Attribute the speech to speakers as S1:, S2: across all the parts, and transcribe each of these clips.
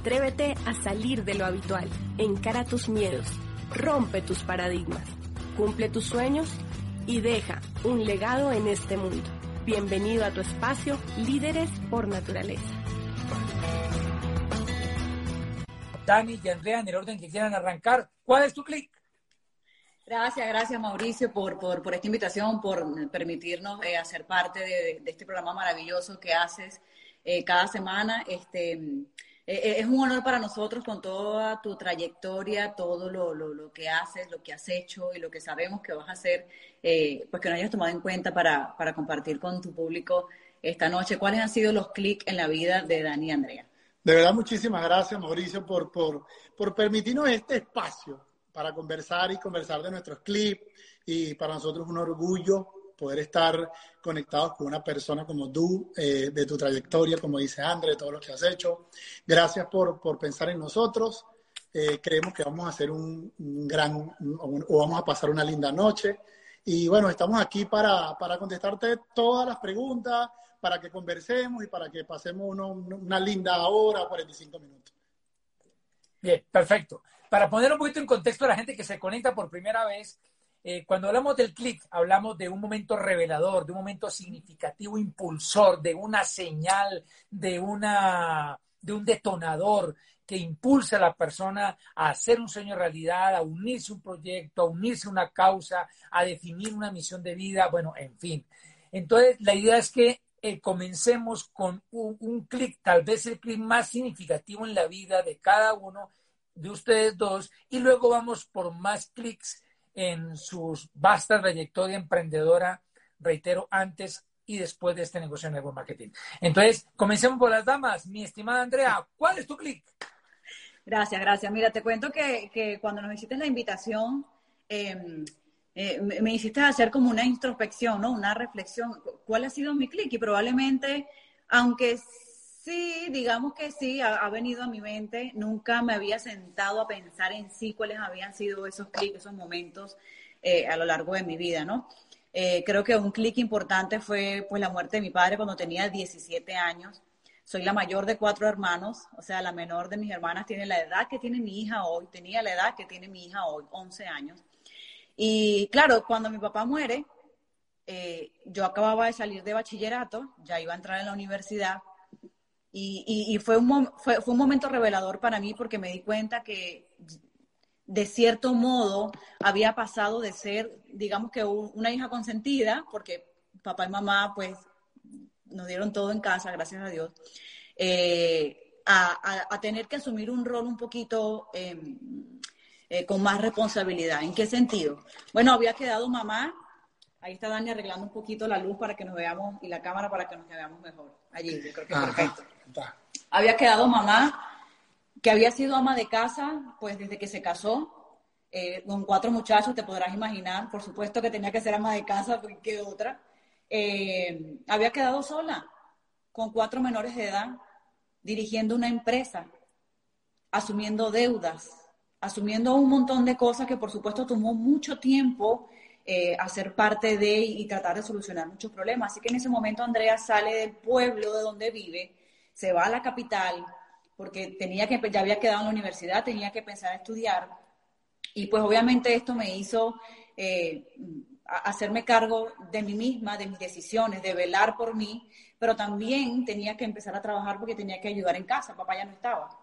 S1: Atrévete a salir de lo habitual. Encara tus miedos. Rompe tus paradigmas. Cumple tus sueños y deja un legado en este mundo. Bienvenido a tu espacio Líderes por Naturaleza.
S2: Dani y Andrea, en el orden que quieran arrancar, ¿cuál es tu clic?
S3: Gracias, gracias Mauricio por, por, por esta invitación, por permitirnos eh, hacer parte de, de, este programa maravilloso que haces eh, cada semana. Este, eh, es un honor para nosotros con toda tu trayectoria, todo lo, lo, lo, que haces, lo que has hecho y lo que sabemos que vas a hacer, eh, pues que nos hayas tomado en cuenta para, para, compartir con tu público esta noche. ¿Cuáles han sido los clics en la vida de Dani y Andrea?
S4: De verdad, muchísimas gracias, Mauricio, por, por, por permitirnos este espacio para conversar y conversar de nuestros clips. Y para nosotros es un orgullo poder estar conectados con una persona como tú, eh, de tu trayectoria, como dice André, de todo lo que has hecho. Gracias por, por pensar en nosotros. Eh, creemos que vamos a hacer un, un gran, un, o vamos a pasar una linda noche. Y bueno, estamos aquí para, para contestarte todas las preguntas, para que conversemos y para que pasemos uno, una linda hora, 45 minutos.
S2: Bien, perfecto. Para poner un poquito en contexto a la gente que se conecta por primera vez, eh, cuando hablamos del clic, hablamos de un momento revelador, de un momento significativo, impulsor, de una señal, de, una, de un detonador que impulsa a la persona a hacer un sueño realidad, a unirse a un proyecto, a unirse a una causa, a definir una misión de vida, bueno, en fin. Entonces, la idea es que eh, comencemos con un, un clic, tal vez el clic más significativo en la vida de cada uno de ustedes dos, y luego vamos por más clics en su vasta trayectoria emprendedora, reitero, antes y después de este negocio de network marketing. Entonces, comencemos por las damas. Mi estimada Andrea, ¿cuál es tu clic?
S3: Gracias, gracias. Mira, te cuento que, que cuando nos hiciste la invitación, eh, eh, me hiciste hacer como una introspección, ¿no? Una reflexión. ¿Cuál ha sido mi clic? Y probablemente, aunque Sí, digamos que sí, ha, venido a mi mente. Nunca me había sentado a pensar en sí cuáles habían sido esos clics, esos momentos eh, a lo largo de mi vida, ¿no? Eh, creo que un clic importante fue pues la muerte de mi padre cuando tenía 17 años. Soy la mayor de cuatro hermanos, o sea, la menor de mis hermanas tiene la edad que tiene mi hija hoy, tenía la edad que tiene mi hija hoy, 11 años. Y claro, cuando mi papá muere, eh, yo acababa de salir de bachillerato, ya iba a entrar en la universidad, y, y, y fue, un, fue, fue, un momento revelador para mí porque me di cuenta que de cierto modo había pasado de ser, digamos que una hija consentida, porque papá y mamá pues nos dieron todo en casa, gracias a Dios, eh, a, a, a, tener que asumir un rol un poquito eh, eh, con más responsabilidad. ¿En qué sentido? Bueno, había quedado mamá Ahí está Dani arreglando un poquito la luz para que nos veamos y la cámara para que nos veamos mejor. Allí, yo creo que es perfecto. Había quedado mamá, que había sido ama de casa, pues desde que se casó, eh, con cuatro muchachos, te podrás imaginar. Por supuesto que tenía que ser ama de casa, porque otra. Eh, había quedado sola, con cuatro menores de edad, dirigiendo una empresa, asumiendo deudas, asumiendo un montón de cosas que por supuesto tomó mucho tiempo eh, hacer parte de y tratar de solucionar muchos problemas. Así que en ese momento Andrea sale del pueblo de donde vive, se va a la capital, porque tenía que, ya había quedado en la universidad, tenía que pensar a estudiar. Y pues obviamente esto me hizo eh, hacerme cargo de mí misma, de mis decisiones, de velar por mí, pero también tenía que empezar a trabajar porque tenía que ayudar en casa, papá ya no estaba.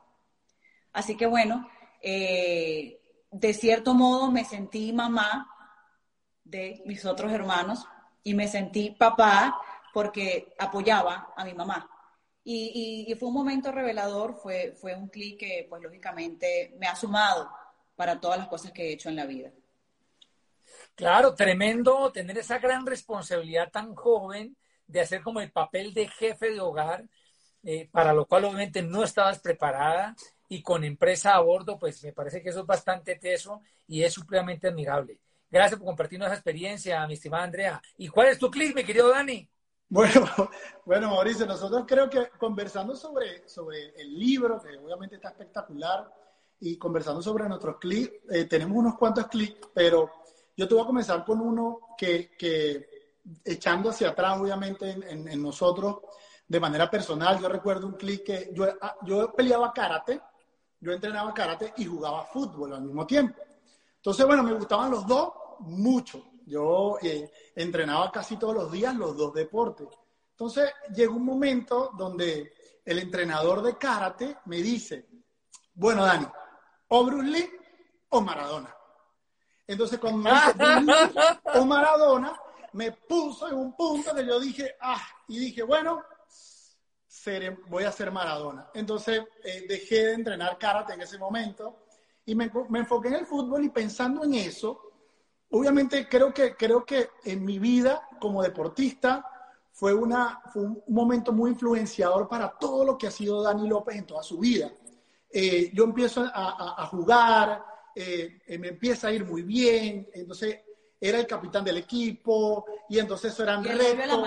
S3: Así que bueno, eh, de cierto modo me sentí mamá de mis otros hermanos y me sentí papá porque apoyaba a mi mamá. Y, y, y fue un momento revelador, fue, fue un clic que pues lógicamente me ha sumado para todas las cosas que he hecho en la vida.
S2: Claro, tremendo tener esa gran responsabilidad tan joven de hacer como el papel de jefe de hogar, eh, para lo cual obviamente no estabas preparada y con empresa a bordo, pues me parece que eso es bastante teso y es supremamente admirable. Gracias por compartirnos esa experiencia, mi estimada Andrea. ¿Y cuál es tu clic, mi querido Dani?
S4: Bueno, bueno, Mauricio, nosotros creo que conversando sobre, sobre el libro, que obviamente está espectacular, y conversando sobre nuestros clics, eh, tenemos unos cuantos clics, pero yo te voy a comenzar con uno que, que echando hacia atrás, obviamente, en, nosotros, de manera personal, yo recuerdo un clic que yo, ah, yo peleaba karate, yo entrenaba karate y jugaba fútbol al mismo tiempo. Entonces, bueno, me gustaban los dos mucho. Yo eh, entrenaba casi todos los días los dos deportes. Entonces llegó un momento donde el entrenador de karate me dice, bueno, Dani, o Bruce Lee o Maradona. Entonces cuando me dice Bruce Lee o Maradona, me puso en un punto que yo dije, ah, y dije, bueno, voy a ser Maradona. Entonces eh, dejé de entrenar karate en ese momento y me, me enfoqué en el fútbol y pensando en eso, obviamente creo que, creo que en mi vida como deportista fue, una, fue un momento muy influenciador para todo lo que ha sido Dani López en toda su vida. Eh, yo empiezo a, jugar, eh, eh, me empieza a ir muy bien, entonces era el capitán del equipo y entonces eso eran retos.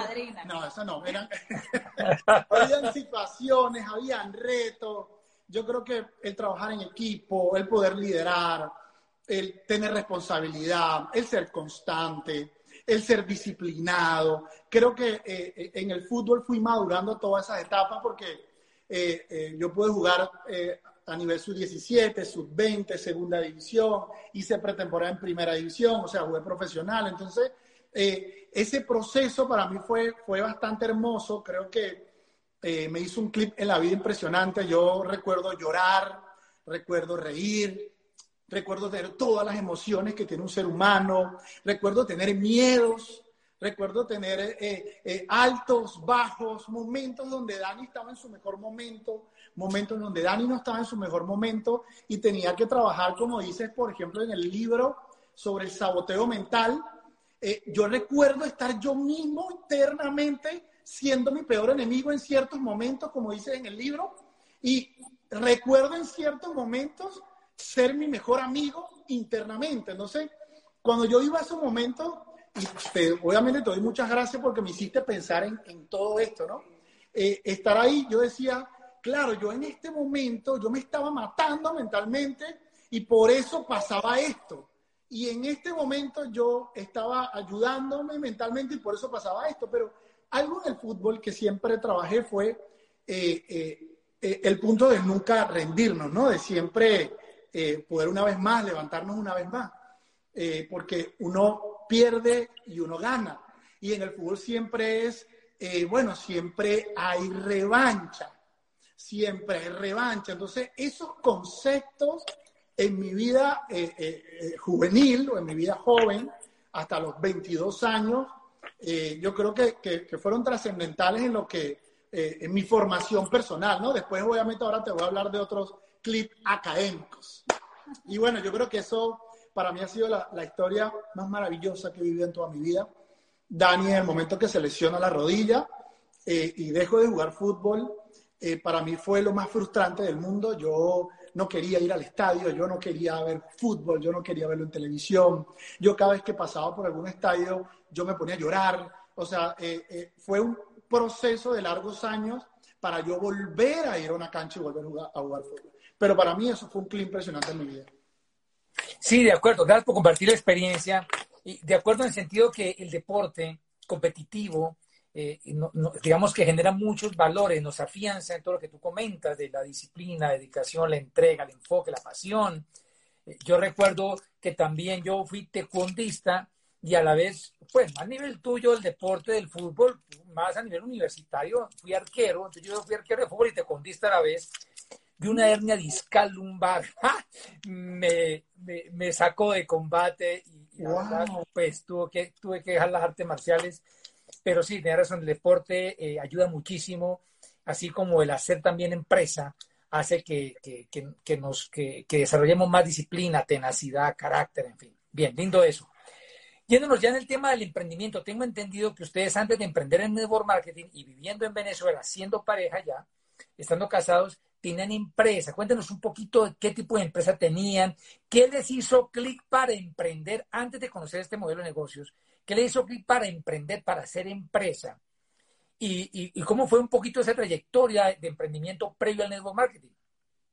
S4: No, eso no, eran habían situaciones, habían retos. Yo creo que el trabajar en equipo, el poder liderar, el tener responsabilidad, el ser constante, el ser disciplinado. Creo que eh, eh, en el fútbol fui madurando todas esas etapas porque eh, yo pude jugar a nivel sub-17, sub-20, segunda división, hice pretemporada en primera división, o sea, jugué profesional. Entonces, ese proceso para mí fue, fue bastante hermoso. Creo que me hizo un clip en la vida impresionante. Yo recuerdo llorar, recuerdo reír, recuerdo tener todas las emociones que tiene un ser humano, recuerdo tener miedos, recuerdo tener eh, eh, altos, bajos, momentos donde Dani estaba en su mejor momento, momentos donde Dani no estaba en su mejor momento y tenía que trabajar, como dices, por ejemplo, en el libro sobre el saboteo mental. Eh, yo recuerdo estar yo mismo internamente siendo mi peor enemigo en ciertos momentos, como dices en el libro, y recuerdo en ciertos momentos ser mi mejor amigo internamente. Entonces, cuando yo iba a esos momentos, y obviamente te doy muchas gracias porque me hiciste pensar en, todo esto, ¿no? Eh, estar ahí, yo decía, claro, yo en este momento, yo me estaba matando mentalmente y por eso pasaba esto. Y en este momento yo estaba ayudándome mentalmente y por eso pasaba esto. Pero algo en el fútbol que siempre trabajé fue eh, eh, el punto de nunca rendirnos, ¿no? De siempre eh, poder una vez más levantarnos una vez más, eh, porque uno pierde y uno gana. Y en el fútbol siempre es, eh, bueno, siempre hay revancha, siempre hay revancha. Entonces, esos conceptos en mi vida juvenil o en mi vida joven, hasta los 22 años, yo creo que, que, fueron trascendentales en lo que, en mi formación personal, ¿no? Después, obviamente, ahora te voy a hablar de otros académicos. Y bueno, yo creo que eso para mí ha sido la, historia más maravillosa que he vivido en toda mi vida. Dani, en el momento que se lesiona la rodilla eh, y dejo de jugar fútbol, eh, para mí fue lo más frustrante del mundo. Yo no quería ir al estadio, yo no quería ver fútbol, yo no quería verlo en televisión. Yo cada vez que pasaba por algún estadio, yo me ponía a llorar. O sea, eh, fue un proceso de largos años para yo volver a ir a una cancha y volver a jugar fútbol. Pero para mí eso fue un clip impresionante en mi vida.
S2: Sí, de acuerdo. Gracias por compartir la experiencia. Y de acuerdo en el sentido que el deporte competitivo, eh, digamos que genera muchos valores, nos afianza en todo lo que tú comentas de la disciplina, la dedicación, la entrega, el enfoque, la pasión. Eh, yo recuerdo que también yo fui taekwondista y a la vez, pues, a nivel tuyo, el deporte del fútbol, más a nivel universitario, fui arquero, entonces yo fui arquero de fútbol y taekwondista a la vez de una hernia discal lumbar. Me, me, sacó de combate y, pues tuve que, tuve que dejar las artes marciales. Pero sí, tiene razón, el deporte eh, ayuda muchísimo, así como el hacer también empresa hace que, que, nos, que, desarrollemos más disciplina, tenacidad, carácter, en fin. Bien, lindo eso. Yéndonos ya en el tema del emprendimiento, tengo entendido que ustedes antes de emprender en network marketing y viviendo en Venezuela, siendo pareja ya, estando casados, tenían empresa. Cuéntenos un poquito de qué tipo de empresa tenían, qué les hizo clic para emprender antes de conocer este modelo de negocios, qué les hizo clic para emprender, para hacer empresa. Y, cómo fue un poquito esa trayectoria de emprendimiento previo al network marketing.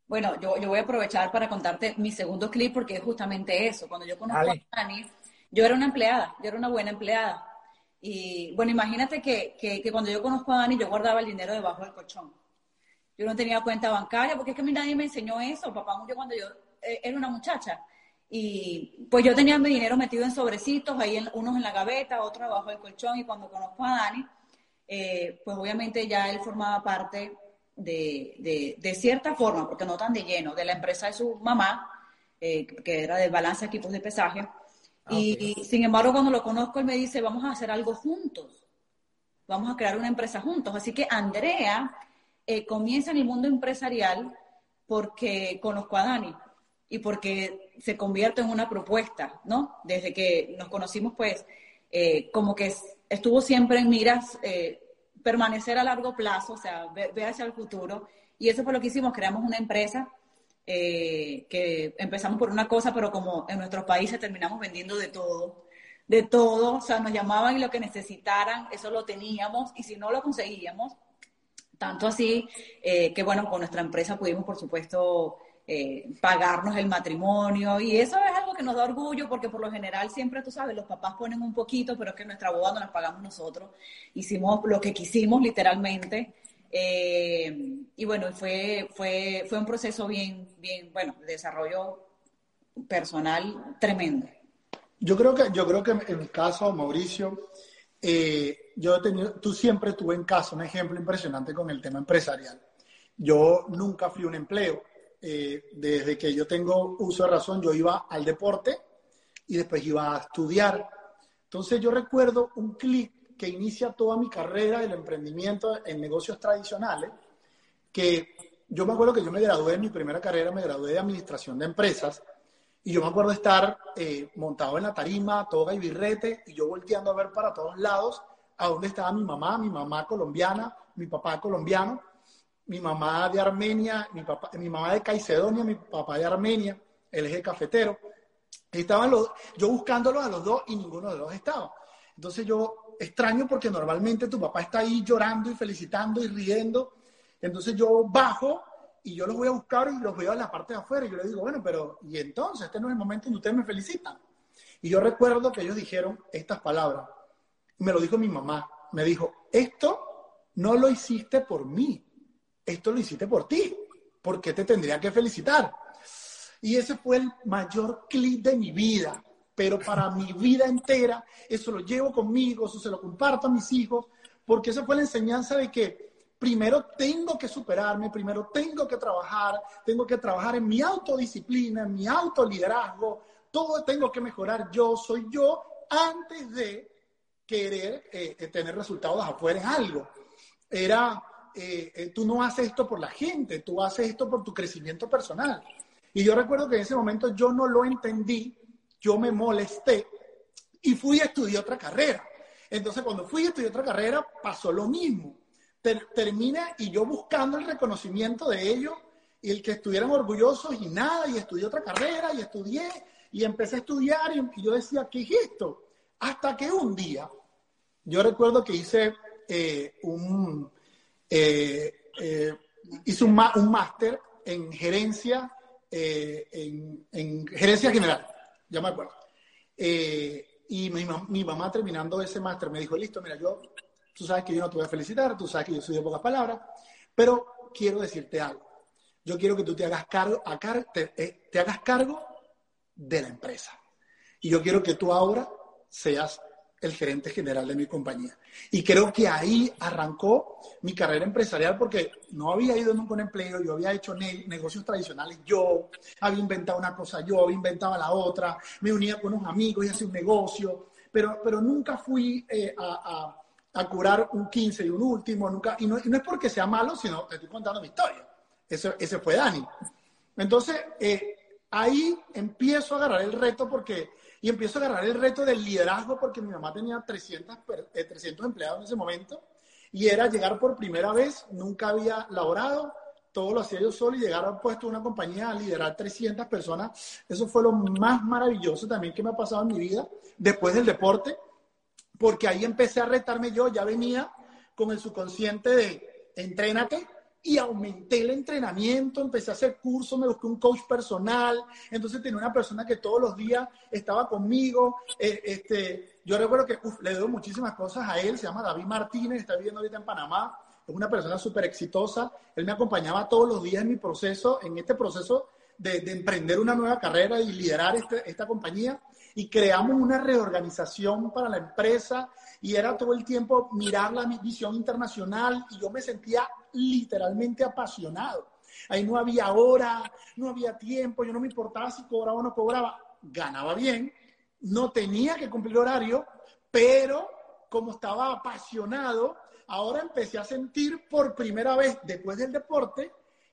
S3: Bueno, yo, voy a aprovechar para contarte mi segundo clip porque es justamente eso. Cuando yo conozco a Dani, yo era una empleada, yo era una buena empleada. Y bueno, imagínate que, que, cuando yo conozco a Dani, yo guardaba el dinero debajo del colchón. Yo no tenía cuenta bancaria porque es que a mí nadie me enseñó eso. Papá murió cuando yo eh, era una muchacha. Y pues yo tenía mi dinero metido en sobrecitos, ahí en, unos en la gaveta, otros debajo del colchón. Y cuando conozco a Dani, eh, pues obviamente ya él formaba parte de, de, cierta forma, porque no tan de lleno, de la empresa de su mamá, eh, que era de balanza equipos de pesaje. Ah, y, sin embargo, cuando lo conozco, él me dice, vamos a hacer algo juntos, vamos a crear una empresa juntos. Así que Andrea eh, comienza en el mundo empresarial porque conozco a Dani y porque se convierte en una propuesta, ¿no? Desde que nos conocimos, pues, eh, como que estuvo siempre en miras permanecer a largo plazo, o sea, ver, hacia el futuro. Y eso fue lo que hicimos, creamos una empresa eh, que empezamos por una cosa, pero como en nuestros países terminamos vendiendo de todo, de todo, o sea, nos llamaban y lo que necesitaran, eso lo teníamos, y si no lo conseguíamos, tanto así eh, que bueno, con nuestra empresa pudimos, por supuesto, eh, pagarnos el matrimonio y eso es algo que nos da orgullo porque por lo general siempre, tú sabes, los papás ponen un poquito, pero es que nuestra boda no la pagamos nosotros. Hicimos lo que quisimos literalmente. Eh, y bueno, fue, fue, fue un proceso bien, bien, bueno, de desarrollo personal tremendo.
S4: Yo creo que, yo creo que en mi caso, Mauricio, eh, yo he tenido, tú siempre tuve en casa un ejemplo impresionante con el tema empresarial. Yo nunca fui un empleo eh, desde que yo tengo uso de razón, yo iba al deporte y después iba a estudiar. Entonces yo recuerdo un clic que inicia toda mi carrera del emprendimiento en negocios tradicionales, que yo me acuerdo que yo me gradué en mi primera carrera, me gradué de administración de empresas, y yo me acuerdo estar eh, montado en la tarima, toga y birrete, y yo volteando a ver para todos lados a dónde estaba mi mamá, mi mamá colombiana, mi papá colombiano, mi mamá de Armenia, mi, papá, mi mamá de Caicedonia, mi papá de Armenia, el eje cafetero. estaban los, yo buscándolos a los dos y ninguno de los estaba. Entonces yo extraño porque normalmente tu papá está ahí llorando y felicitando y riendo. Entonces yo bajo y yo los voy a buscar y los veo en la parte de afuera y yo le digo, bueno, pero ¿y entonces? Este no es el momento en ustedes me felicitan. Y yo recuerdo que ellos dijeron estas palabras. Me lo dijo mi mamá. Me dijo, esto no lo hiciste por mí, esto lo hiciste por ti, ¿por qué te tendría que felicitar? Y ese fue el mayor clip de mi vida, pero para mi vida entera, eso lo llevo conmigo, eso se lo comparto a mis hijos, porque esa fue la enseñanza de que primero tengo que superarme, primero tengo que trabajar, tengo que trabajar en mi autodisciplina, en mi autoliderazgo, todo tengo que mejorar yo, soy yo, antes de querer eh, tener resultados afuera en algo. Era eh, eh, tú no haces esto por la gente, tú haces esto por tu crecimiento personal. Y yo recuerdo que en ese momento yo no lo entendí, yo me molesté y fui a estudiar otra carrera. Entonces, cuando fui a estudiar otra carrera, pasó lo mismo. Termina y yo buscando el reconocimiento de ellos y el que estuvieran orgullosos y nada, y estudié otra carrera y estudié y empecé a estudiar y, yo decía, ¿qué es esto? Hasta que un día, yo recuerdo que hice eh, un, eh, eh, hice un, máster en gerencia, eh, en, gerencia general, ya me acuerdo. y mi, mi, mamá terminando ese máster me dijo, listo, mira, yo, tú sabes que yo no te voy a felicitar, tú sabes que yo soy de pocas palabras, pero quiero decirte algo. Yo quiero que tú te hagas cargo, a te, te hagas cargo de la empresa. Y yo quiero que tú ahora seas el gerente general de mi compañía. Y creo que ahí arrancó mi carrera empresarial porque no había ido nunca a un empleo, yo había hecho negocios tradicionales yo, había inventado una cosa yo, había inventado la otra, me unía con unos amigos y hacía un negocio, pero, pero nunca fui eh, a, a, curar un 15 y un último, nunca, y no, es porque sea malo, sino te estoy contando mi historia. Ese, ese fue Dani. Entonces, eh, ahí empiezo a agarrar el reto porque y empiezo a agarrar el reto del liderazgo porque mi mamá tenía 300, 300 eh, empleados en ese momento y era llegar por primera vez, nunca había laborado, todo lo hacía yo solo y llegar a puesto de una compañía a liderar 300 personas, eso fue lo más maravilloso también que me ha pasado en mi vida después del deporte, porque ahí empecé a retarme yo, ya venía con el subconsciente de entrénate, y aumenté el entrenamiento, empecé a hacer cursos, me busqué un coach personal, entonces tenía una persona que todos los días estaba conmigo. Eh, este, yo recuerdo que le doy muchísimas cosas a él, se llama David Martínez, está viviendo ahorita en Panamá, es una persona súper exitosa, él me acompañaba todos los días en mi proceso, en este proceso de, emprender una nueva carrera y liderar este, esta compañía y creamos una reorganización para la empresa y era todo el tiempo mirar la visión internacional y yo me sentía literalmente apasionado. Ahí no había hora, no había tiempo, yo no me importaba si cobraba o no cobraba, ganaba bien, no tenía que cumplir horario, pero como estaba apasionado, ahora empecé a sentir por primera vez después del deporte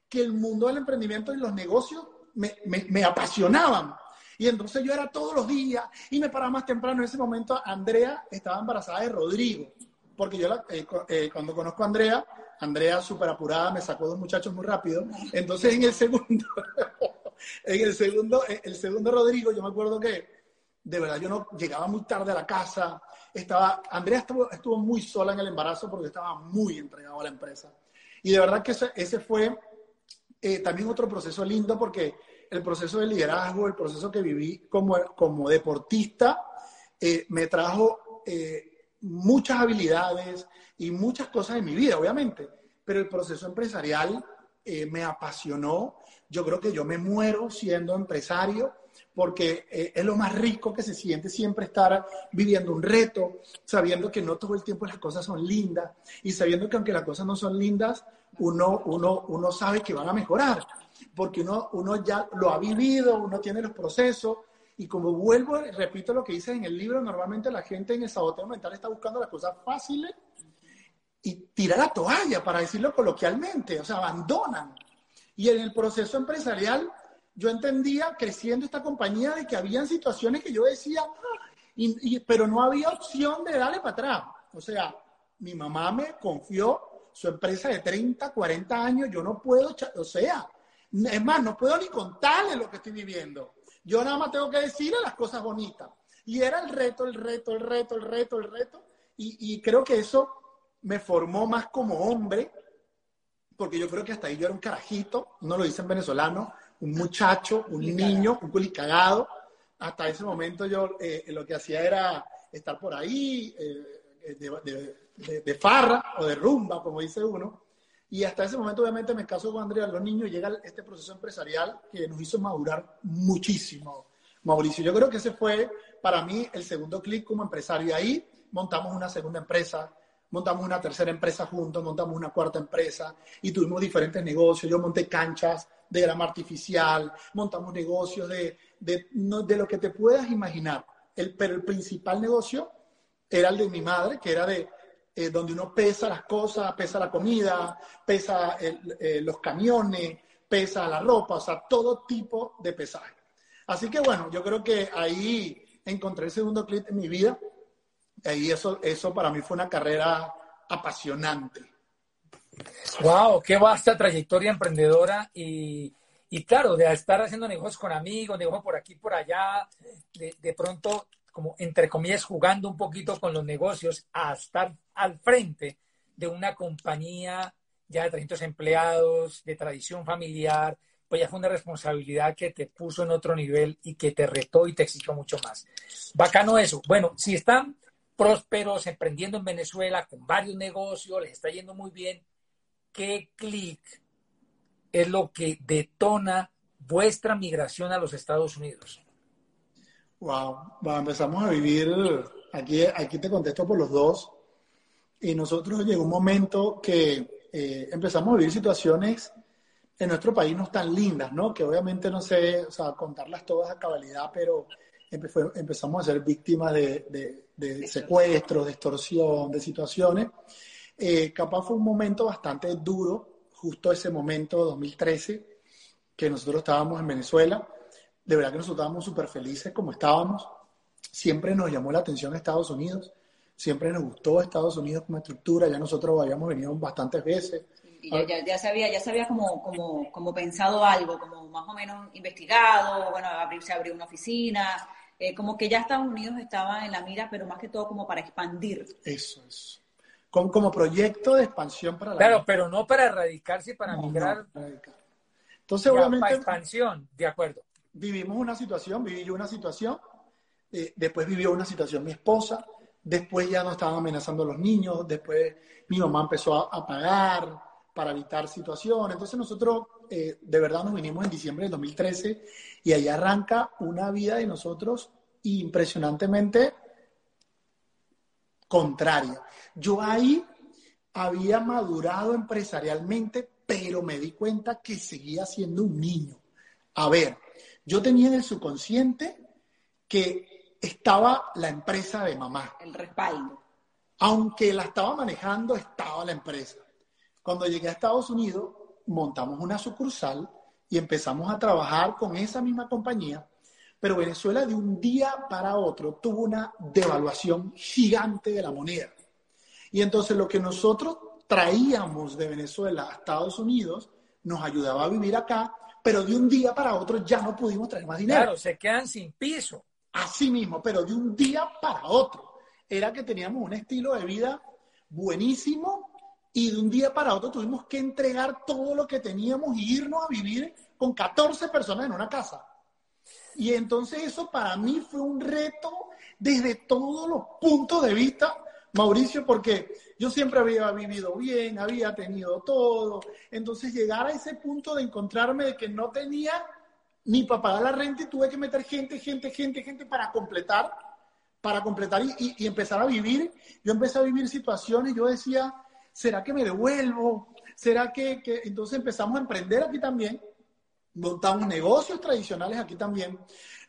S4: que el mundo del emprendimiento y los negocios me, me apasionaban. Y entonces yo era todos los días y me paraba más temprano. En ese momento Andrea estaba embarazada de Rodrigo, porque yo eh, eh, cuando conozco a Andrea, Andrea súper apurada me sacó dos muchachos muy rápido. Entonces en el segundo, en el segundo, eh, el segundo Rodrigo, yo me acuerdo que de verdad yo no llegaba muy tarde a la casa. Estaba, Andrea estuvo, estuvo muy sola en el embarazo porque estaba muy entregado a la empresa. Y de verdad que ese, ese fue también otro proceso lindo porque el proceso de liderazgo, el proceso que viví como, como deportista, eh, me trajo eh, muchas habilidades y muchas cosas en mi vida, obviamente, pero el proceso empresarial eh, me apasionó. Yo creo que yo me muero siendo empresario porque es lo más rico que se siente siempre estar viviendo un reto, sabiendo que no todo el tiempo las cosas son lindas y sabiendo que aunque las cosas no son lindas, uno, uno, uno sabe que van a mejorar porque uno, uno ya lo ha vivido, uno tiene los procesos. Y como vuelvo, repito lo que dice en el libro, normalmente la gente en el saboteo mental está buscando las cosas fáciles y tira la toalla, para decirlo coloquialmente, o sea, abandonan. Y en el proceso empresarial, yo entendía, creciendo esta compañía, de que habían situaciones que yo decía, y, pero no había opción de darle para atrás. O sea, mi mamá me confió su empresa de 30, 40 años, yo no puedo, o sea, es más, no puedo ni contarle lo que estoy viviendo. Yo nada más tengo que decirle las cosas bonitas. Y era el reto, el reto, el reto, el reto, el reto. Y, creo que eso me formó más como hombre, porque yo creo que hasta ahí yo era un carajito, no lo dicen venezolano, un muchacho, un niño, un culicagado. Hasta ese momento yo eh, lo que hacía era estar por ahí, eh, de farra o de rumba, como dice uno. Y hasta ese momento, obviamente, me caso con Andrea, los niños, llega este proceso empresarial que nos hizo madurar muchísimo, Mauricio. Yo creo que ese fue para mí el segundo clic como empresario. Y ahí montamos una segunda empresa, montamos una tercera empresa juntos, montamos una cuarta empresa y tuvimos diferentes negocios. Yo monté canchas de grama artificial, montamos negocios de, de, de lo que te puedas imaginar. El, pero el principal negocio era el de mi madre, que era de eh, donde uno pesa las cosas, pesa la comida, pesa eh, los camiones, pesa la ropa, o sea, todo tipo de pesaje. Así que bueno, yo creo que ahí encontré el segundo clip en mi vida. Y eso, eso para mí fue una carrera apasionante.
S2: Wow, qué vasta trayectoria emprendedora y, y claro, de estar haciendo negocios con amigos, negocios por aquí, por allá, de, de pronto como entre comillas, jugando un poquito con los negocios a estar al frente de una compañía ya de 300 empleados, de tradición familiar, pues ya fue una responsabilidad que te puso en otro nivel y que te retó y te exigió mucho más. Bacano eso. Bueno, si están prósperos, emprendiendo en Venezuela, con varios negocios, les está yendo muy bien, ¿qué clic es lo que detona vuestra migración a los Estados Unidos?
S4: Wow, empezamos a vivir, aquí, aquí te contesto por los dos, y nosotros llegó un momento que eh, empezamos a vivir situaciones en nuestro país no tan lindas, ¿no? Que obviamente no sé, o sea, contarlas todas a cabalidad, pero empezamos a ser víctimas de, de, secuestros, de extorsión, de situaciones. Eh, capaz fue un momento bastante duro, justo ese momento, 2013, que nosotros estábamos en Venezuela de verdad que nosotros estábamos súper felices como estábamos. siempre nos llamó la atención Estados Unidos, siempre nos gustó Estados Unidos como estructura, ya nosotros habíamos venido bastantes veces.
S3: Y ya, ya, ya, se había, ya se había como, como, como pensado algo, como más o menos investigado, bueno, se abrió una oficina, eh, como que ya Estados Unidos estaba en la mira, pero más que todo como para expandir.
S4: Eso es. Como, como proyecto de expansión para la
S2: Claro, pero no para erradicarse y para
S4: No,
S2: migrar.
S4: no, para. Entonces,
S2: Ya,
S4: obviamente,
S2: para expansión, de acuerdo.
S4: Vivimos una situación, viví yo una situación, eh, después vivió una situación mi esposa, después ya nos estaban amenazando los niños, después mi mamá empezó a, a pagar para evitar situaciones. Entonces nosotros eh, de verdad nos vinimos en diciembre del 2013 y ahí arranca una vida de nosotros impresionantemente contraria. Yo ahí había madurado empresarialmente, pero me di cuenta que seguía siendo un niño. A ver, yo tenía en el subconsciente que estaba la empresa de mamá.
S3: El respaldo.
S4: Aunque la estaba manejando, estaba la empresa. Cuando llegué a Estados Unidos, montamos una sucursal y empezamos a trabajar con esa misma compañía, pero Venezuela de un día para otro tuvo una devaluación gigante de la moneda. Y entonces lo que nosotros traíamos de Venezuela a Estados Unidos nos ayudaba a vivir acá, pero de un día para otro ya no pudimos traer más dinero.
S2: Claro, se quedan sin piso.
S4: Así mismo, pero de un día para otro. Era que teníamos un estilo de vida buenísimo y de un día para otro tuvimos que entregar todo lo que teníamos e irnos a vivir con 14 personas en una casa. Y entonces eso para mí fue un reto desde todos los puntos de vista, Mauricio, porque yo siempre había vivido bien, había tenido todo. Entonces llegar a ese punto de encontrarme de que no tenía ni para pagar la renta y tuve que meter gente, gente, gente, gente para completar, para completar y, empezar a vivir. Yo empecé a vivir situaciones, yo decía, ¿será que me devuelvo? ¿Será que, que-?" Entonces empezamos a emprender aquí también, montamos negocios tradicionales aquí también.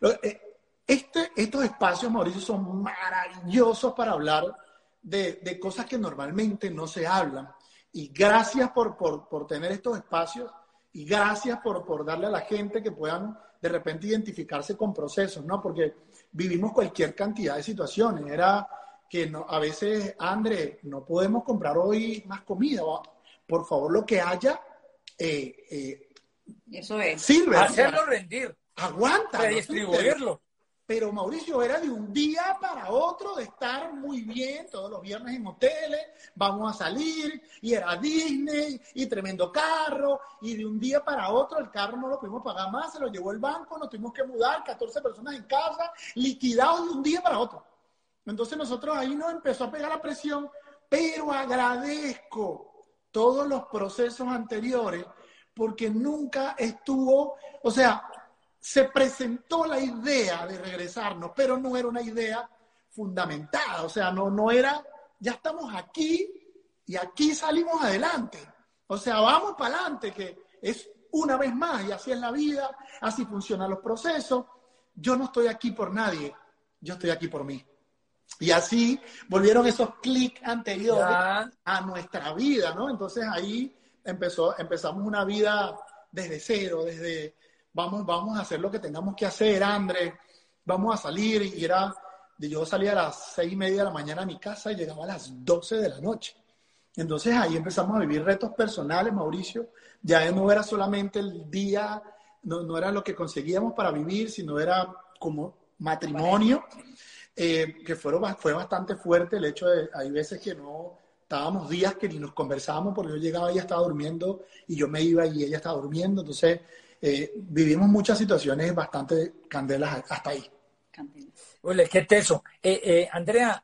S4: Eh, Este, estos espacios, Mauricio, son maravillosos para hablar de, de cosas que normalmente no se hablan. Y gracias por, por, por tener estos espacios y gracias por, por darle a la gente que puedan de repente identificarse con procesos, ¿no? Porque vivimos cualquier cantidad de situaciones. Era que no, a veces, André, no podemos comprar hoy más comida. va. Por favor, lo que haya, eh, eh,
S3: Eso es.
S4: sirve.
S2: Hacerlo rendir,
S4: aguanta. ¿no?
S2: redistribuirlo.
S4: Pero Mauricio era de un día para otro de estar muy bien todos los viernes en hoteles, vamos a salir, y era Disney, y tremendo carro, y de un día para otro el carro no lo pudimos pagar más, se lo llevó el banco, nos tuvimos que mudar, 14 personas en casa, liquidados de un día para otro. Entonces nosotros ahí nos empezó a pegar la presión, pero agradezco todos los procesos anteriores porque nunca estuvo, o sea, se presentó la idea de regresarnos, pero no era una idea fundamentada, o sea, no, no era, ya estamos aquí y aquí salimos adelante. O sea, vamos para adelante, que es una vez más, y así es la vida, así funcionan los procesos. Yo no estoy aquí por nadie, yo estoy aquí por mí. Y así volvieron esos clics anteriores
S2: Ya.
S4: a nuestra vida, ¿no? Entonces ahí empezó, empezamos una vida desde cero, desde vamos, vamos a hacer lo que tengamos que hacer, André, vamos a salir, y era, yo salía a las seis y media de la mañana a mi casa y llegaba a las doce de la noche. Entonces ahí empezamos a vivir retos personales, Mauricio, ya no era solamente el día, no, no era lo que conseguíamos para vivir, sino era como matrimonio, eh, que fueron, fue bastante fuerte el hecho de, hay veces que no, estábamos días que ni nos conversábamos porque yo llegaba y ella estaba durmiendo y yo me iba y ella estaba durmiendo, entonces eh, vivimos muchas situaciones bastante candelas hasta ahí.
S3: Candela.
S2: Oye, qué teso. Eh, eh, Andrea,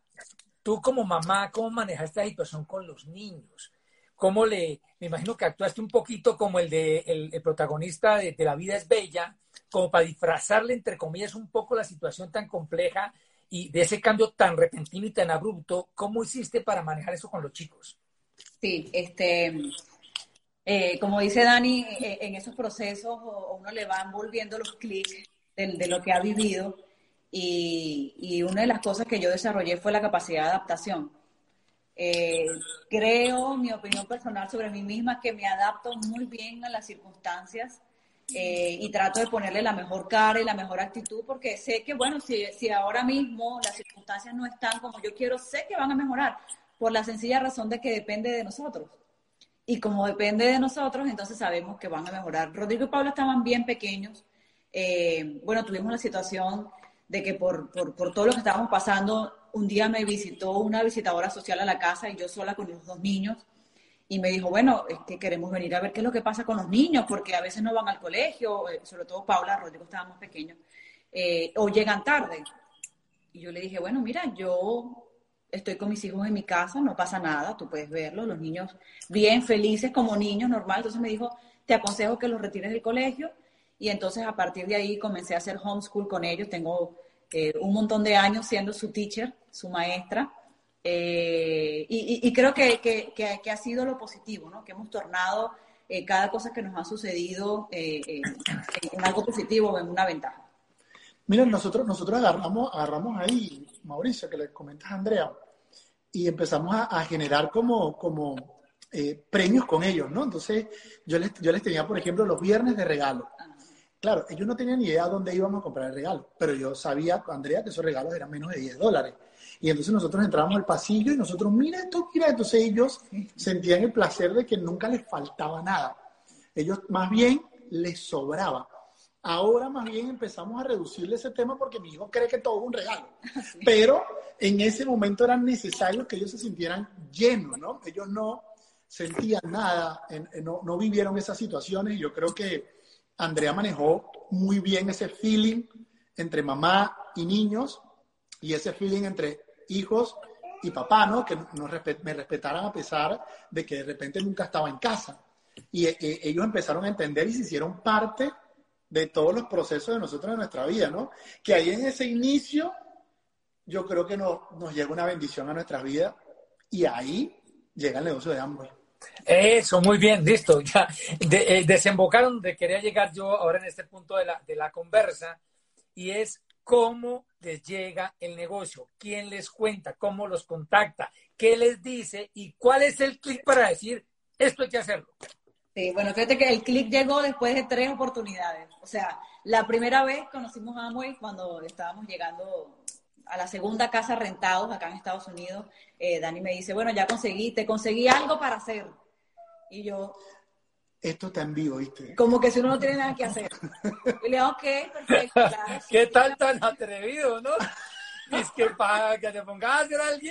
S2: tú como mamá, ¿cómo manejaste la situación con los niños? ¿Cómo le, me imagino que actuaste un poquito como el de el, el protagonista de, de La vida es bella, como para disfrazarle, entre comillas, un poco la situación tan compleja y de ese cambio tan repentino y tan abrupto, ¿cómo hiciste para manejar eso con los chicos?
S3: Sí, este, eh, como dice Dani, eh, en esos procesos uno le van volviendo los clics de, lo que ha vivido y, y una de las cosas que yo desarrollé fue la capacidad de adaptación. Eh, creo, mi opinión personal sobre mí misma, que me adapto muy bien a las circunstancias eh, y trato de ponerle la mejor cara y la mejor actitud porque sé que, bueno, si, si ahora mismo las circunstancias no están como yo quiero, sé que van a mejorar por la sencilla razón de que depende de nosotros. Y como depende de nosotros, entonces sabemos que van a mejorar. Rodrigo y Pablo estaban bien pequeños. Eh, bueno, tuvimos la situación de que por, por, por todo lo que estábamos pasando, un día me visitó una visitadora social a la casa y yo sola con los dos niños y me dijo, bueno, es que queremos venir a ver qué es lo que pasa con los niños, porque a veces no van al colegio, eh, sobre todo Paula, Rodrigo estaba más pequeño, eh, o llegan tarde. Y yo le dije, bueno, mira, yo estoy con mis hijos en mi casa, no pasa nada, tú puedes verlos, los niños bien felices como niños, normal. Entonces me dijo, te aconsejo que los retires del colegio. Y entonces a partir de ahí comencé a hacer homeschool con ellos. Tengo eh, un montón de años siendo su teacher, su maestra. Eh, y, creo que, que, ha sido lo positivo, ¿no? Que hemos tornado eh, cada cosa que nos ha sucedido en algo positivo, en una ventaja.
S4: Miren, nosotros, nosotros agarramos ahí, Mauricio, que le comentas a Andrea, y empezamos a, generar como, como eh, premios con ellos, ¿no? Entonces, yo les, yo les tenía, por ejemplo, los viernes de regalo. Claro, ellos no tenían ni idea dónde íbamos a comprar el regalo, pero yo sabía, Andrea, que esos regalos eran menos de 10 dólares. Y entonces nosotros entrábamos al pasillo y nosotros, mira esto, mira, entonces ellos sentían el placer de que nunca les faltaba nada. Ellos más bien les sobraba. Ahora más bien empezamos a reducirle ese tema porque mi hijo cree que todo es un regalo. Pero en ese momento era necesario que ellos se sintieran llenos, ¿no? Ellos no sentían nada, no, no vivieron esas situaciones y yo creo que Andrea manejó muy bien ese feeling entre mamá y niños y ese feeling entre hijos y papá, ¿no? Que nos me respetaran a pesar de que de repente nunca estaba en casa. Y eh, ellos empezaron a entender y se hicieron parte de todos los procesos de nosotros en nuestra vida, ¿no? Que ahí en ese inicio yo creo que nos, nos llega una bendición a nuestras vidas y ahí llega el negocio de Amway.
S2: Eso, muy bien, listo. Ya eh, desembocaron donde quería llegar yo ahora en este punto de la, de la conversa y es cómo les llega el negocio, quién les cuenta, cómo los contacta, qué les dice y cuál es el clic para decir esto hay que hacerlo.
S3: Sí, bueno, fíjate que el clic llegó después de tres oportunidades. O sea, la primera vez conocimos a Amway cuando estábamos llegando a la segunda casa rentados acá en Estados Unidos. Eh, Dani me dice, bueno, ya conseguí, te conseguí algo para hacer. Y yo...
S4: Esto está en vivo, ¿viste?
S3: Como que si uno no tiene nada que hacer. Y le digo, ok, perfecto.
S2: ¿Qué tal tan atrevido, no? Es que para que te pongas a hacer algo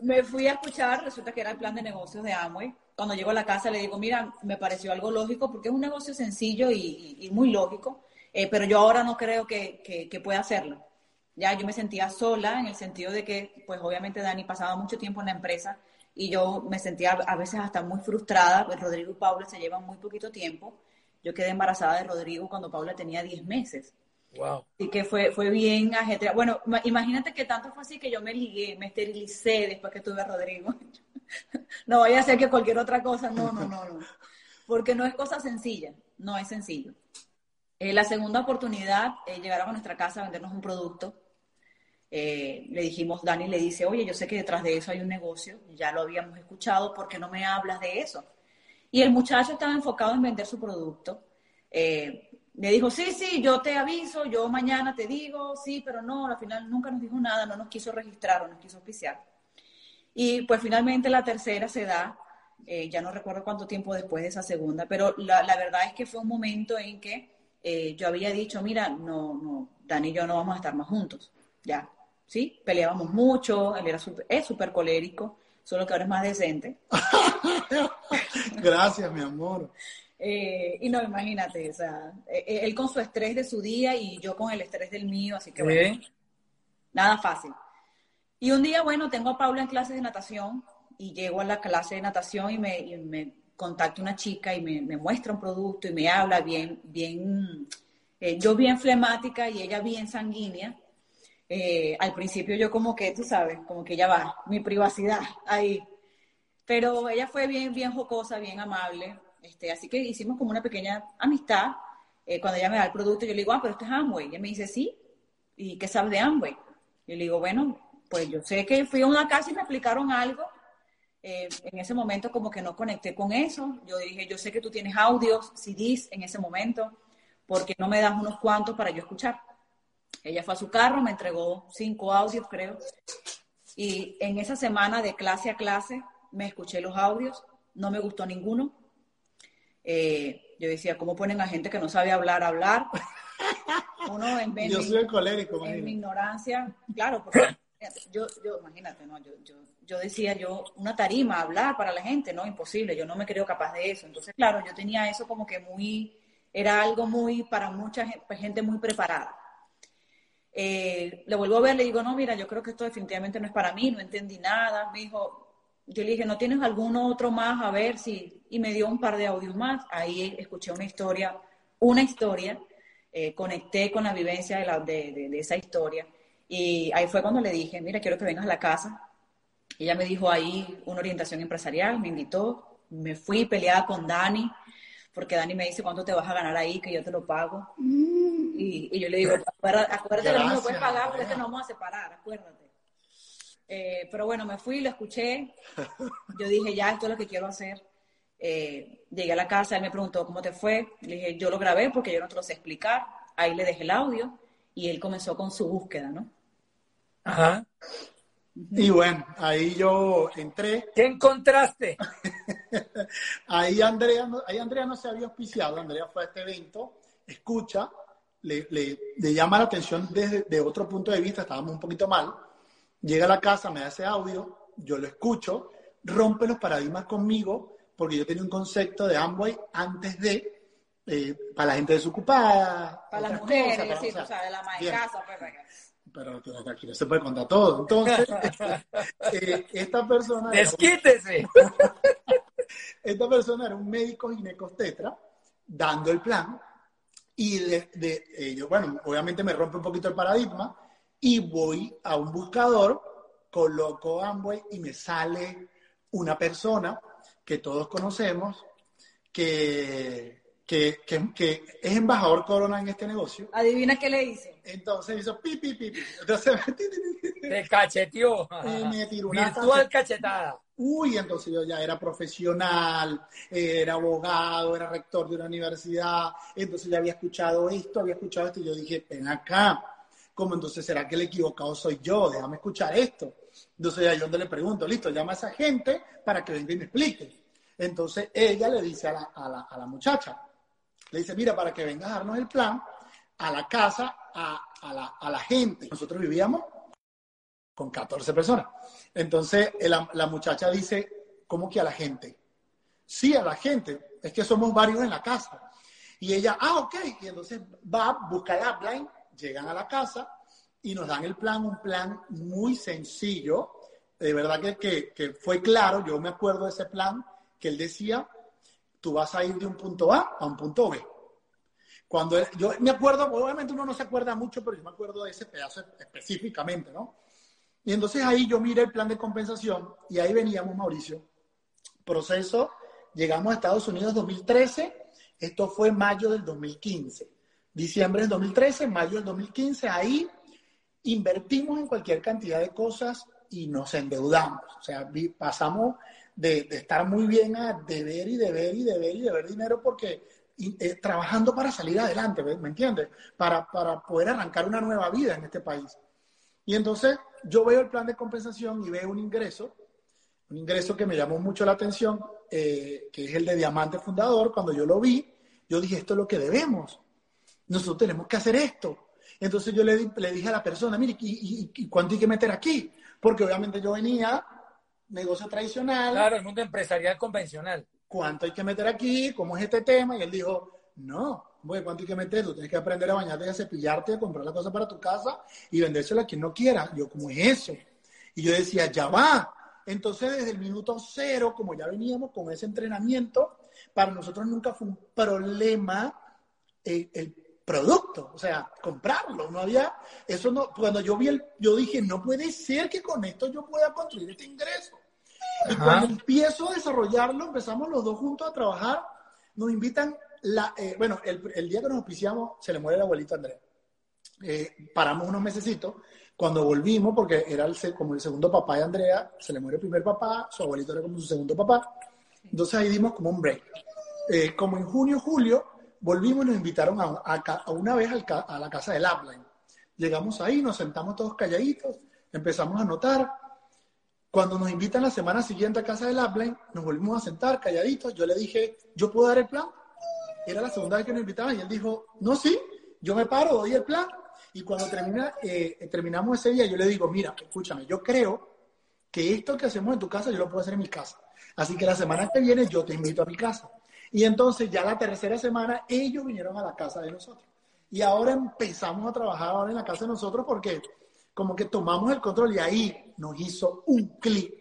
S3: me fui a escuchar, resulta que era el plan de negocios de Amway. Cuando llego a la casa le digo, mira, me pareció algo lógico porque es un negocio sencillo y, muy lógico, eh, pero yo ahora no creo que, que, pueda hacerlo. Ya yo me sentía sola en el sentido de que, pues obviamente Dani pasaba mucho tiempo en la empresa y yo me sentía a veces hasta muy frustrada, pues Rodrigo y Paula se llevan muy poquito tiempo. Yo quedé embarazada de Rodrigo cuando Paula tenía 10 meses.
S2: Wow.
S3: Y que fue, fue bien ajetreado. Bueno, imagínate que tanto fue así que yo me ligué, me esterilicé después que tuve a Rodrigo. no vaya a ser que cualquier otra cosa, no, no, no, no. Porque no es cosa sencilla, no es sencillo. Eh, la segunda oportunidad, eh, llegaron a nuestra casa a vendernos un producto. Eh, le dijimos, Dani le dice, oye, yo sé que detrás de eso hay un negocio, ya lo habíamos escuchado, ¿por qué no me hablas de eso? Y el muchacho estaba enfocado en vender su producto. Eh, me dijo, sí, sí, yo te aviso, yo mañana te digo, sí, pero no, al final nunca nos dijo nada, no nos quiso registrar o nos quiso auspiciar. Y pues finalmente la tercera se da, eh, ya no recuerdo cuánto tiempo después de esa segunda, pero la, la verdad es que fue un momento en que eh, yo había dicho, mira, no, no, Dani y yo no vamos a estar más juntos, ya, ¿sí? Peleábamos mucho, él era super, es súper colérico, solo que ahora es más decente.
S4: Gracias, mi amor.
S3: Eh, y no, imagínate, o sea, eh, eh, él con su estrés de su día y yo con el estrés del mío, así que bueno, nada fácil. Y un día, bueno, tengo a Paula en clases de natación y llego a la clase de natación y me, me contacta una chica y me, muestra un producto y me habla bien, bien, yo bien flemática y ella bien sanguínea. al principio yo como que, tú sabes, como que ya va, mi privacidad ahí. Pero ella fue bien, bien jocosa, bien amable este, así que hicimos como una pequeña amistad. Eh, cuando ella me da el producto, yo le digo, ah, pero esto es Amway. Ella me dice, sí. ¿Y qué sabes de Amway? Yo le digo, bueno, pues yo sé que fui a una casa y me explicaron algo. eh, en ese momento como que no conecté con eso. Yo dije, yo sé que tú tienes audios, CDs en ese momento, porque no me das unos cuantos para yo escuchar? Ella fue a su carro, me entregó cinco audios, creo. Y en esa semana de clase a clase me escuché los audios, no me gustó ninguno. Eh, yo decía, ¿cómo ponen a gente que no sabe hablar a hablar?
S4: Uno en, yo soy el colérico,
S3: en mi ignorancia, claro, porque yo, yo imagínate, ¿no? Yo, yo, yo decía, yo, una tarima, hablar para la gente, no, imposible, yo no me creo capaz de eso. Entonces, claro, yo tenía eso como que muy, era algo muy, para mucha gente muy preparada. Eh, le vuelvo a ver, le digo, no, mira, yo creo que esto definitivamente no es para mí, no entendí nada. Me dijo, yo le dije, ¿no tienes alguno otro más? A ver si. Y me dio un par de audios más. Ahí escuché una historia, una historia, eh, conecté con la vivencia de, la, de, de, esa historia. Y ahí fue cuando le dije, mira, quiero que vengas a la casa. Ella me dijo ahí una orientación empresarial, me invitó, me fui peleada con Dani, porque Dani me dice, ¿cuánto te vas a ganar ahí? Que yo te lo pago. Mm. Y, yo le digo, acuérdate, que no lo puedes pagar porque no vamos a separar, acuérdate. Eh, pero bueno, me fui, lo escuché. Yo dije, ya, esto es lo que quiero hacer. Eh, llegué a la casa, él me preguntó cómo te fue. Le dije, yo lo grabé porque yo no te lo sé explicar. Ahí le dejé el audio y él comenzó con su búsqueda, ¿no?
S2: Ajá.
S4: Y bueno, ahí yo entré.
S2: ¿Qué encontraste?
S4: ahí, Andrea, ahí Andrea no se había auspiciado, Andrea fue a este evento, escucha, le, le, llama la atención desde de otro punto de vista, estábamos un poquito mal, llega a la casa, me da ese audio, yo lo escucho, rompe los paradigmas conmigo, porque yo tenía un concepto de Amway antes de, eh, para la gente desocupada.
S3: Para las mujeres, sí, o sea, de la ama de casa, pues,
S4: pero aquí no se puede contar todo. Entonces, eh, esta persona...
S2: ¡Desquítese!
S4: esta persona era un médico ginecostetra dando el plan y de, de eh, bueno, obviamente me rompe un poquito el paradigma y voy a un buscador, coloco Amway y me sale una persona que todos conocemos que que, que, es embajador Corona en este negocio.
S3: Adivina qué le hice.
S4: Entonces hizo pi, pi, pi, Entonces
S2: Te cacheteó.
S4: Y me tiró una
S2: Virtual cachetada.
S4: Uy, entonces yo ya era profesional, era abogado, era rector de una universidad, entonces ya había escuchado esto, había escuchado esto, y yo dije, ven acá, ¿cómo entonces será que el equivocado soy yo? Déjame escuchar esto. Entonces ya yo le pregunto, listo, llama a esa gente para que venga y me explique. Entonces ella le dice a la, a la, a la muchacha, le dice, mira, para que vengas a darnos el plan a la casa, a, la, gente. Nosotros vivíamos con 14 personas. Entonces la, muchacha dice, ¿cómo que a la gente? Sí, a la gente. Es que somos varios en la casa. Y ella, ah, ok. Y entonces va, busca el upline, llegan a la casa y nos dan el plan, un plan muy sencillo. De verdad que, que fue claro, yo me acuerdo de ese plan que él decía, tú vas a ir de un punto A a un punto B. Cuando yo me acuerdo, obviamente uno no se acuerda mucho, pero yo me acuerdo de ese pedazo específicamente, ¿no? Y entonces ahí yo miré el plan de compensación y ahí veníamos, Mauricio. Proceso, llegamos a Estados Unidos 2013, esto fue mayo del 2015. Diciembre del 2013, mayo del 2015, ahí invertimos en cualquier cantidad de cosas y nos endeudamos. O sea, pasamos de, estar muy bien a deber y deber y deber y deber dinero porque eh, trabajando para salir adelante, ¿me entiendes? Para, para poder arrancar una nueva vida en este país. Y entonces yo veo el plan de compensación y veo un ingreso, un ingreso que me llamó mucho la atención, eh, que es el de Diamante Fundador. Cuando yo lo vi, yo dije, esto es lo que debemos. Nosotros tenemos que hacer esto. Entonces yo le, le dije a la persona, mire, ¿y, y, cuánto hay que meter aquí? Porque obviamente yo venía negocio tradicional.
S2: Claro, el mundo empresarial convencional.
S4: ¿Cuánto hay que meter aquí? ¿Cómo es este tema? Y él dijo, no, ¿cuánto hay que meter? Tú tienes que aprender a bañarte y a cepillarte, a comprar la cosa para tu casa y vendérsela a quien no quiera. Yo, ¿cómo es eso? Y yo decía, ya va. Entonces, desde el minuto cero, como ya veníamos con ese entrenamiento, para nosotros nunca fue un problema el, el producto, o sea, comprarlo. No había, eso no, cuando yo vi el, yo dije, no puede ser que con esto yo pueda construir este ingreso. Y cuando empiezo a desarrollarlo, empezamos los dos juntos a trabajar, nos invitan, la, eh, bueno, el, el, día que nos auspiciamos, se le muere el abuelito Andrés. Eh, paramos unos mesecitos, Cuando volvimos, porque era el, como el segundo papá de Andrea, se le muere el primer papá, su abuelito era como su segundo papá. Entonces ahí dimos como un break. Eh, como en junio, julio, volvimos y nos invitaron a, a, una vez a la casa del Upline. Llegamos ahí, nos sentamos todos calladitos, empezamos a notar. Cuando nos invitan la semana siguiente a casa del Upline, nos volvimos a sentar calladitos. Yo le dije, ¿yo puedo dar el plan? Era la segunda vez que nos invitaban y él dijo, no, sí, yo me paro, doy el plan. Y cuando termina, eh, terminamos ese día, yo le digo, mira, escúchame, yo creo que esto que hacemos en tu casa, yo lo puedo hacer en mi casa. Así que la semana que viene yo te invito a mi casa. Y entonces ya la tercera semana ellos vinieron a la casa de nosotros. Y ahora empezamos a trabajar ahora en la casa de nosotros porque como que tomamos el control y ahí nos hizo un clic.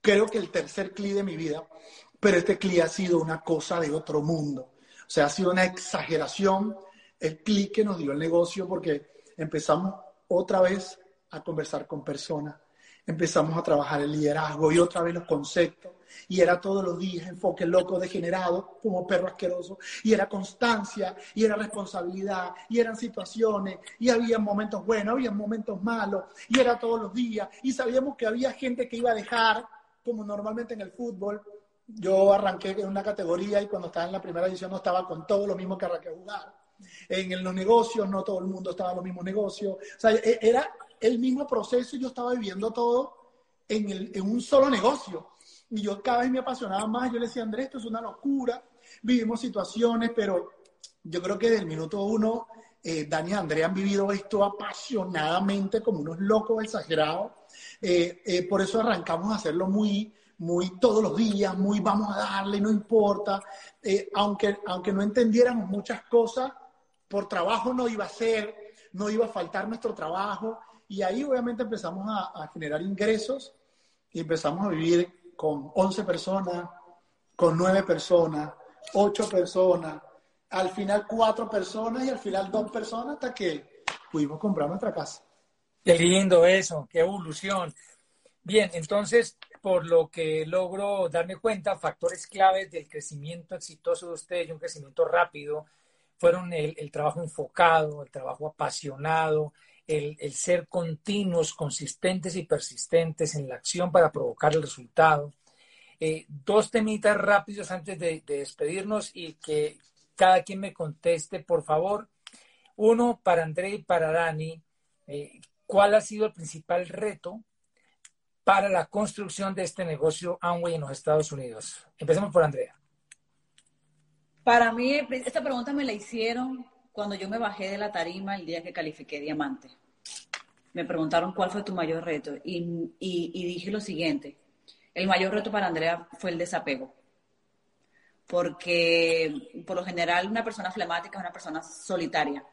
S4: Creo que el tercer clic de mi vida, pero este clic ha sido una cosa de otro mundo. O sea, ha sido una exageración el clic que nos dio el negocio porque empezamos otra vez a conversar con personas, empezamos a trabajar el liderazgo y otra vez los conceptos. Y era todos los días enfoque loco, degenerado, como perro asqueroso. Y era constancia, y era responsabilidad, y eran situaciones, y había momentos buenos, había momentos malos, y era todos los días. Y sabíamos que había gente que iba a dejar, como normalmente en el fútbol. Yo arranqué en una categoría y cuando estaba en la primera edición no estaba con todo lo mismo que arranqué a jugar. En los negocios no todo el mundo estaba en los mismos negocios. O sea, e, era el mismo proceso y yo estaba viviendo todo en, el, en un solo negocio. Y yo cada vez me apasionaba más. Yo le decía, Andrés, esto es una locura. Vivimos situaciones, pero yo creo que del minuto uno, eh, Dani y Andrea han vivido esto apasionadamente, como unos locos exagerados. Eh, eh, por eso arrancamos a hacerlo muy, muy todos los días, muy vamos a darle, no importa. Aunque, aunque no entendiéramos muchas cosas, por trabajo no iba a ser, no iba a faltar nuestro trabajo. Y ahí obviamente empezamos a, generar ingresos y empezamos a vivir con 11 personas, con 9 personas, 8 personas, al final 4 personas y al final 2 personas hasta que pudimos comprar nuestra casa.
S2: Qué lindo eso, qué evolución. Bien, entonces, por lo que logro darme cuenta, factores claves del crecimiento exitoso de ustedes y un crecimiento rápido fueron el, el trabajo enfocado, el trabajo apasionado, el, ser continuos, consistentes y persistentes en la acción para provocar el resultado. Eh, dos temitas rápidos antes de, despedirnos y que cada quien me conteste, por favor. Uno, para André y para Dani, eh, ¿cuál ha sido el principal reto para la construcción de este negocio Amway en los Estados Unidos? Empecemos por Andrea.
S3: Para mí, esta pregunta me la hicieron cuando yo me bajé de la tarima el día que califiqué diamante me preguntaron cuál fue tu mayor reto y, dije lo siguiente, el mayor reto para Andrea fue el desapego, porque por lo general una persona flemática es una persona solitaria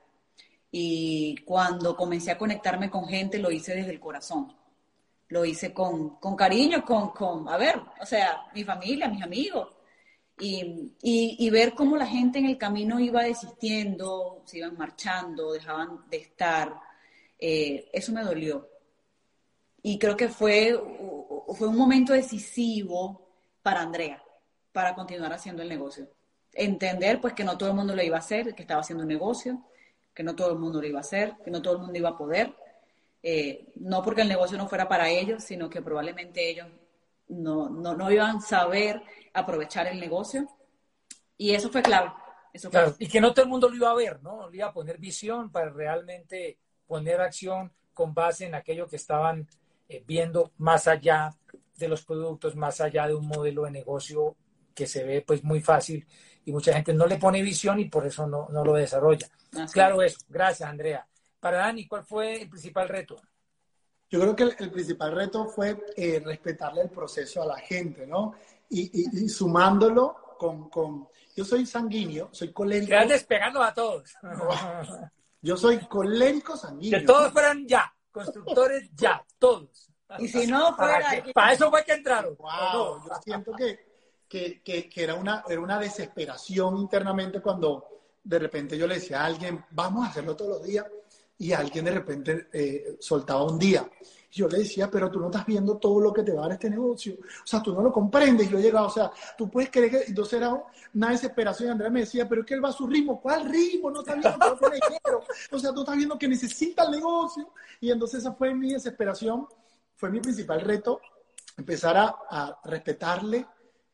S3: y cuando comencé a conectarme con gente lo hice desde el corazón, lo hice con, cariño, con, con, a ver, o sea, mi familia, mis amigos. Y, y, ver cómo la gente en el camino iba desistiendo, se iban marchando, dejaban de estar, eh, eso me dolió. Y creo que fue, fue un momento decisivo para Andrea, para continuar haciendo el negocio. Entender pues que no todo el mundo lo iba a hacer, que estaba haciendo un negocio, que no todo el mundo lo iba a hacer, que no todo el mundo iba a poder. Eh, no porque el negocio no fuera para ellos, sino que probablemente ellos no, no, no iban a saber aprovechar el negocio. Y eso fue clave. Eso
S2: fue Y que no todo el mundo lo iba a ver, ¿no? Le iba a poner visión para realmente poner acción con base en aquello que estaban eh, viendo más allá de los productos, más allá de un modelo de negocio que se ve pues muy fácil y mucha gente no le pone visión y por eso no, lo desarrolla. claro eso. Gracias, Andrea. Para Dani, ¿cuál fue el principal reto?
S4: Yo creo que el, principal reto fue eh, respetarle el proceso a la gente, ¿no? Y, sumándolo con, con, Yo soy sanguíneo, soy colérico.
S2: Estás despegando a todos.
S4: Yo soy colérico sanguíneo.
S2: Que todos fueran ya, constructores ya, todos.
S3: Y si no fuera...
S2: Para, eso fue que entraron.
S4: Wow, yo siento que, que, que, que, era, una, era una desesperación internamente cuando de repente yo le decía a alguien, vamos a hacerlo todos los días, y alguien de repente eh, soltaba un día. yo le decía, pero tú no estás viendo todo lo que te va a dar este negocio. O sea, tú no lo comprendes. Yo llegaba, o sea, tú puedes creer que entonces era una desesperación. Andrea me decía, pero es que él va a su ritmo. ¿Cuál ritmo? No está viendo que no dinero. O sea, tú estás viendo que necesita el negocio. Y entonces esa fue mi desesperación. Fue mi principal reto, empezar a, a respetarle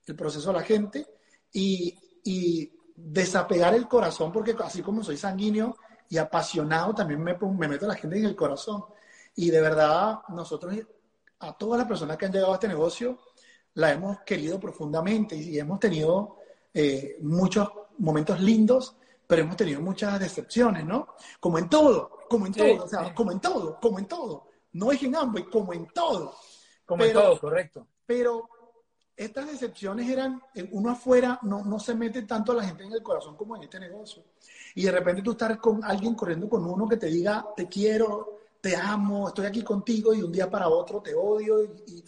S4: el proceso a la gente y, y desapegar el corazón, porque así como soy sanguíneo y apasionado, también me, me meto a la gente en el corazón. Y de verdad, nosotros, a todas las personas que han llegado a este negocio, la hemos querido profundamente y hemos tenido eh, muchos momentos lindos, pero hemos tenido muchas decepciones, ¿no? Como en todo, como en todo, o sea, como en todo, como en todo. No es en ambos, como en todo.
S2: Como en todo, correcto.
S4: Pero estas decepciones eran, uno afuera no, no se mete tanto a la gente en el corazón como en este negocio. Y de repente tú estás con alguien corriendo con uno que te diga, te quiero, te amo, estoy aquí contigo y un día para otro te odio. Y,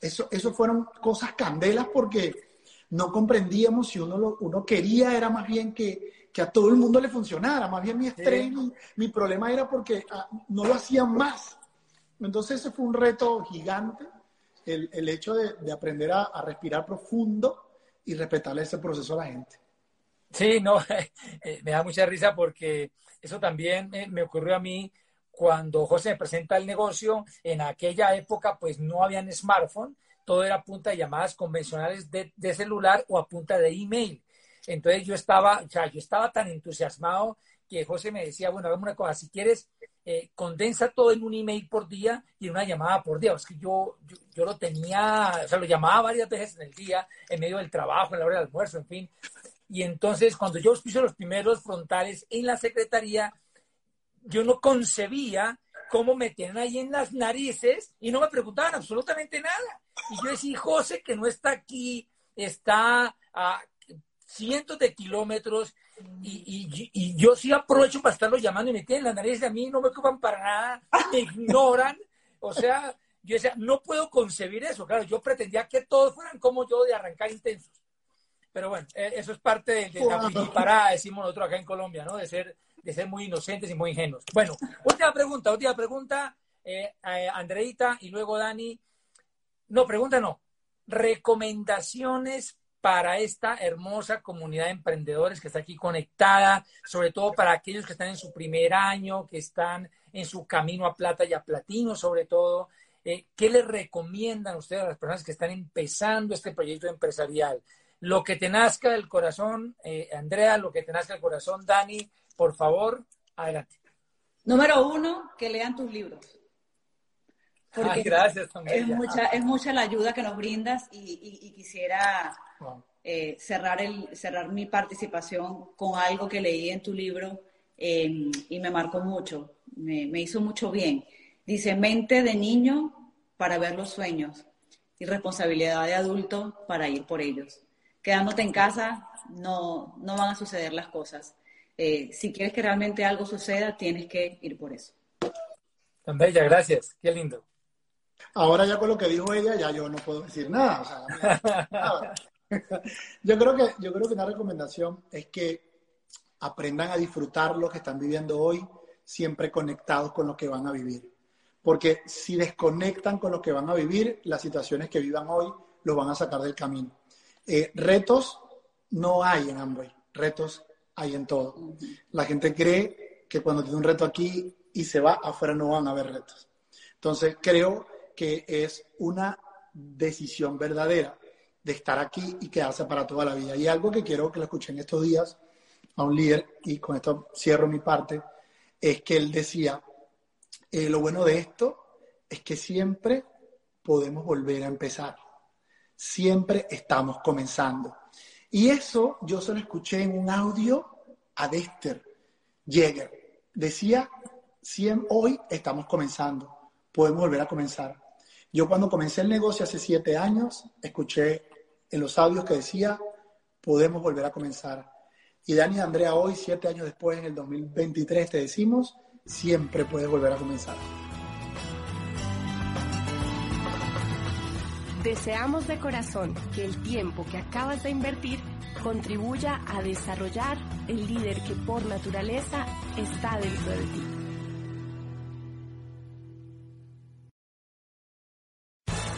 S4: eso, eso fueron cosas candelas porque no comprendíamos si uno, lo, uno quería, era más bien que, que a todo el mundo le funcionara. Más bien mi estrés, mi, mi, problema era porque ah, no lo hacían más. Entonces ese fue un reto gigante el, el hecho de, de aprender a, a, respirar profundo y respetarle ese proceso a la gente.
S2: Sí, no, me da mucha risa porque eso también me, me ocurrió a mí cuando José me presenta el negocio. En aquella época, pues no habían smartphone, todo era punta de llamadas convencionales de, de celular o a punta de email. Entonces yo estaba, o sea, yo estaba tan entusiasmado que José me decía, bueno, hagamos una cosa, si quieres, eh, condensa todo en un email por día y una llamada por día. Es que yo, yo, yo, lo tenía, o sea, lo llamaba varias veces en el día, en medio del trabajo, en la hora del almuerzo, en fin. Y entonces, cuando yo puse los primeros frontales en la secretaría, yo no concebía cómo me tenían ahí en las narices y no me preguntaban absolutamente nada. Y yo decía, José, que no está aquí, está a cientos de kilómetros y, y, y, yo sí aprovecho para estarlo llamando y me tienen la nariz de a mí, no me ocupan para nada, me ignoran. O sea, yo decía, no puedo concebir eso. Claro, yo pretendía que todos fueran como yo de arrancar intensos. Pero bueno, eso es parte de, de la parada, decimos nosotros acá en Colombia, ¿no? De ser, de ser muy inocentes y muy ingenuos. Bueno, última pregunta, última pregunta, eh, eh, Andreita y luego Dani. No, pregunta no. Recomendaciones para esta hermosa comunidad de emprendedores que está aquí conectada, sobre todo para aquellos que están en su primer año, que están en su camino a plata y a platino, sobre todo. Eh, ¿Qué les recomiendan ustedes a las personas que están empezando este proyecto empresarial? Lo que te nazca del corazón, eh, Andrea, lo que te nazca del corazón, Dani, por favor, adelante.
S3: Número uno, que lean tus libros.
S2: Ay, gracias,
S3: es mucha, es mucha la ayuda que nos brindas y, y, y quisiera eh, cerrar, el, cerrar mi participación con algo que leí en tu libro eh, y me marcó mucho, me, me, hizo mucho bien. Dice, mente de niño para ver los sueños y responsabilidad de adulto para ir por ellos. Quedándote en casa no, no van a suceder las cosas. Eh, si quieres que realmente algo suceda, tienes que ir por eso.
S2: Tan bella, gracias. Qué lindo.
S4: Ahora ya con lo que dijo ella, ya yo no puedo decir nada. O sea, nada. yo, creo que, yo creo que una recomendación es que aprendan a disfrutar lo que están viviendo hoy, siempre conectados con lo que van a vivir. Porque si desconectan con lo que van a vivir, las situaciones que vivan hoy los van a sacar del camino. Eh, retos no hay en Amway, retos hay en todo. La gente cree que cuando tiene un reto aquí y se va, afuera no van a haber retos. Entonces, creo que es una decisión verdadera de estar aquí y quedarse para toda la vida. Y algo que quiero que lo escuchen estos días a un líder, y con esto cierro mi parte, es que él decía, eh, lo bueno de esto es que siempre podemos volver a empezar. Siempre estamos comenzando. Y eso yo se lo escuché en un audio a Dexter Jäger. Decía, hoy estamos comenzando, podemos volver a comenzar. Yo cuando comencé el negocio hace siete años, escuché en los audios que decía, podemos volver a comenzar. Y Dani y Andrea hoy, siete años después, en el 2023, te decimos, siempre puedes volver a comenzar.
S1: Deseamos de corazón que el tiempo que acabas de invertir contribuya a desarrollar el líder que por naturaleza está dentro de ti.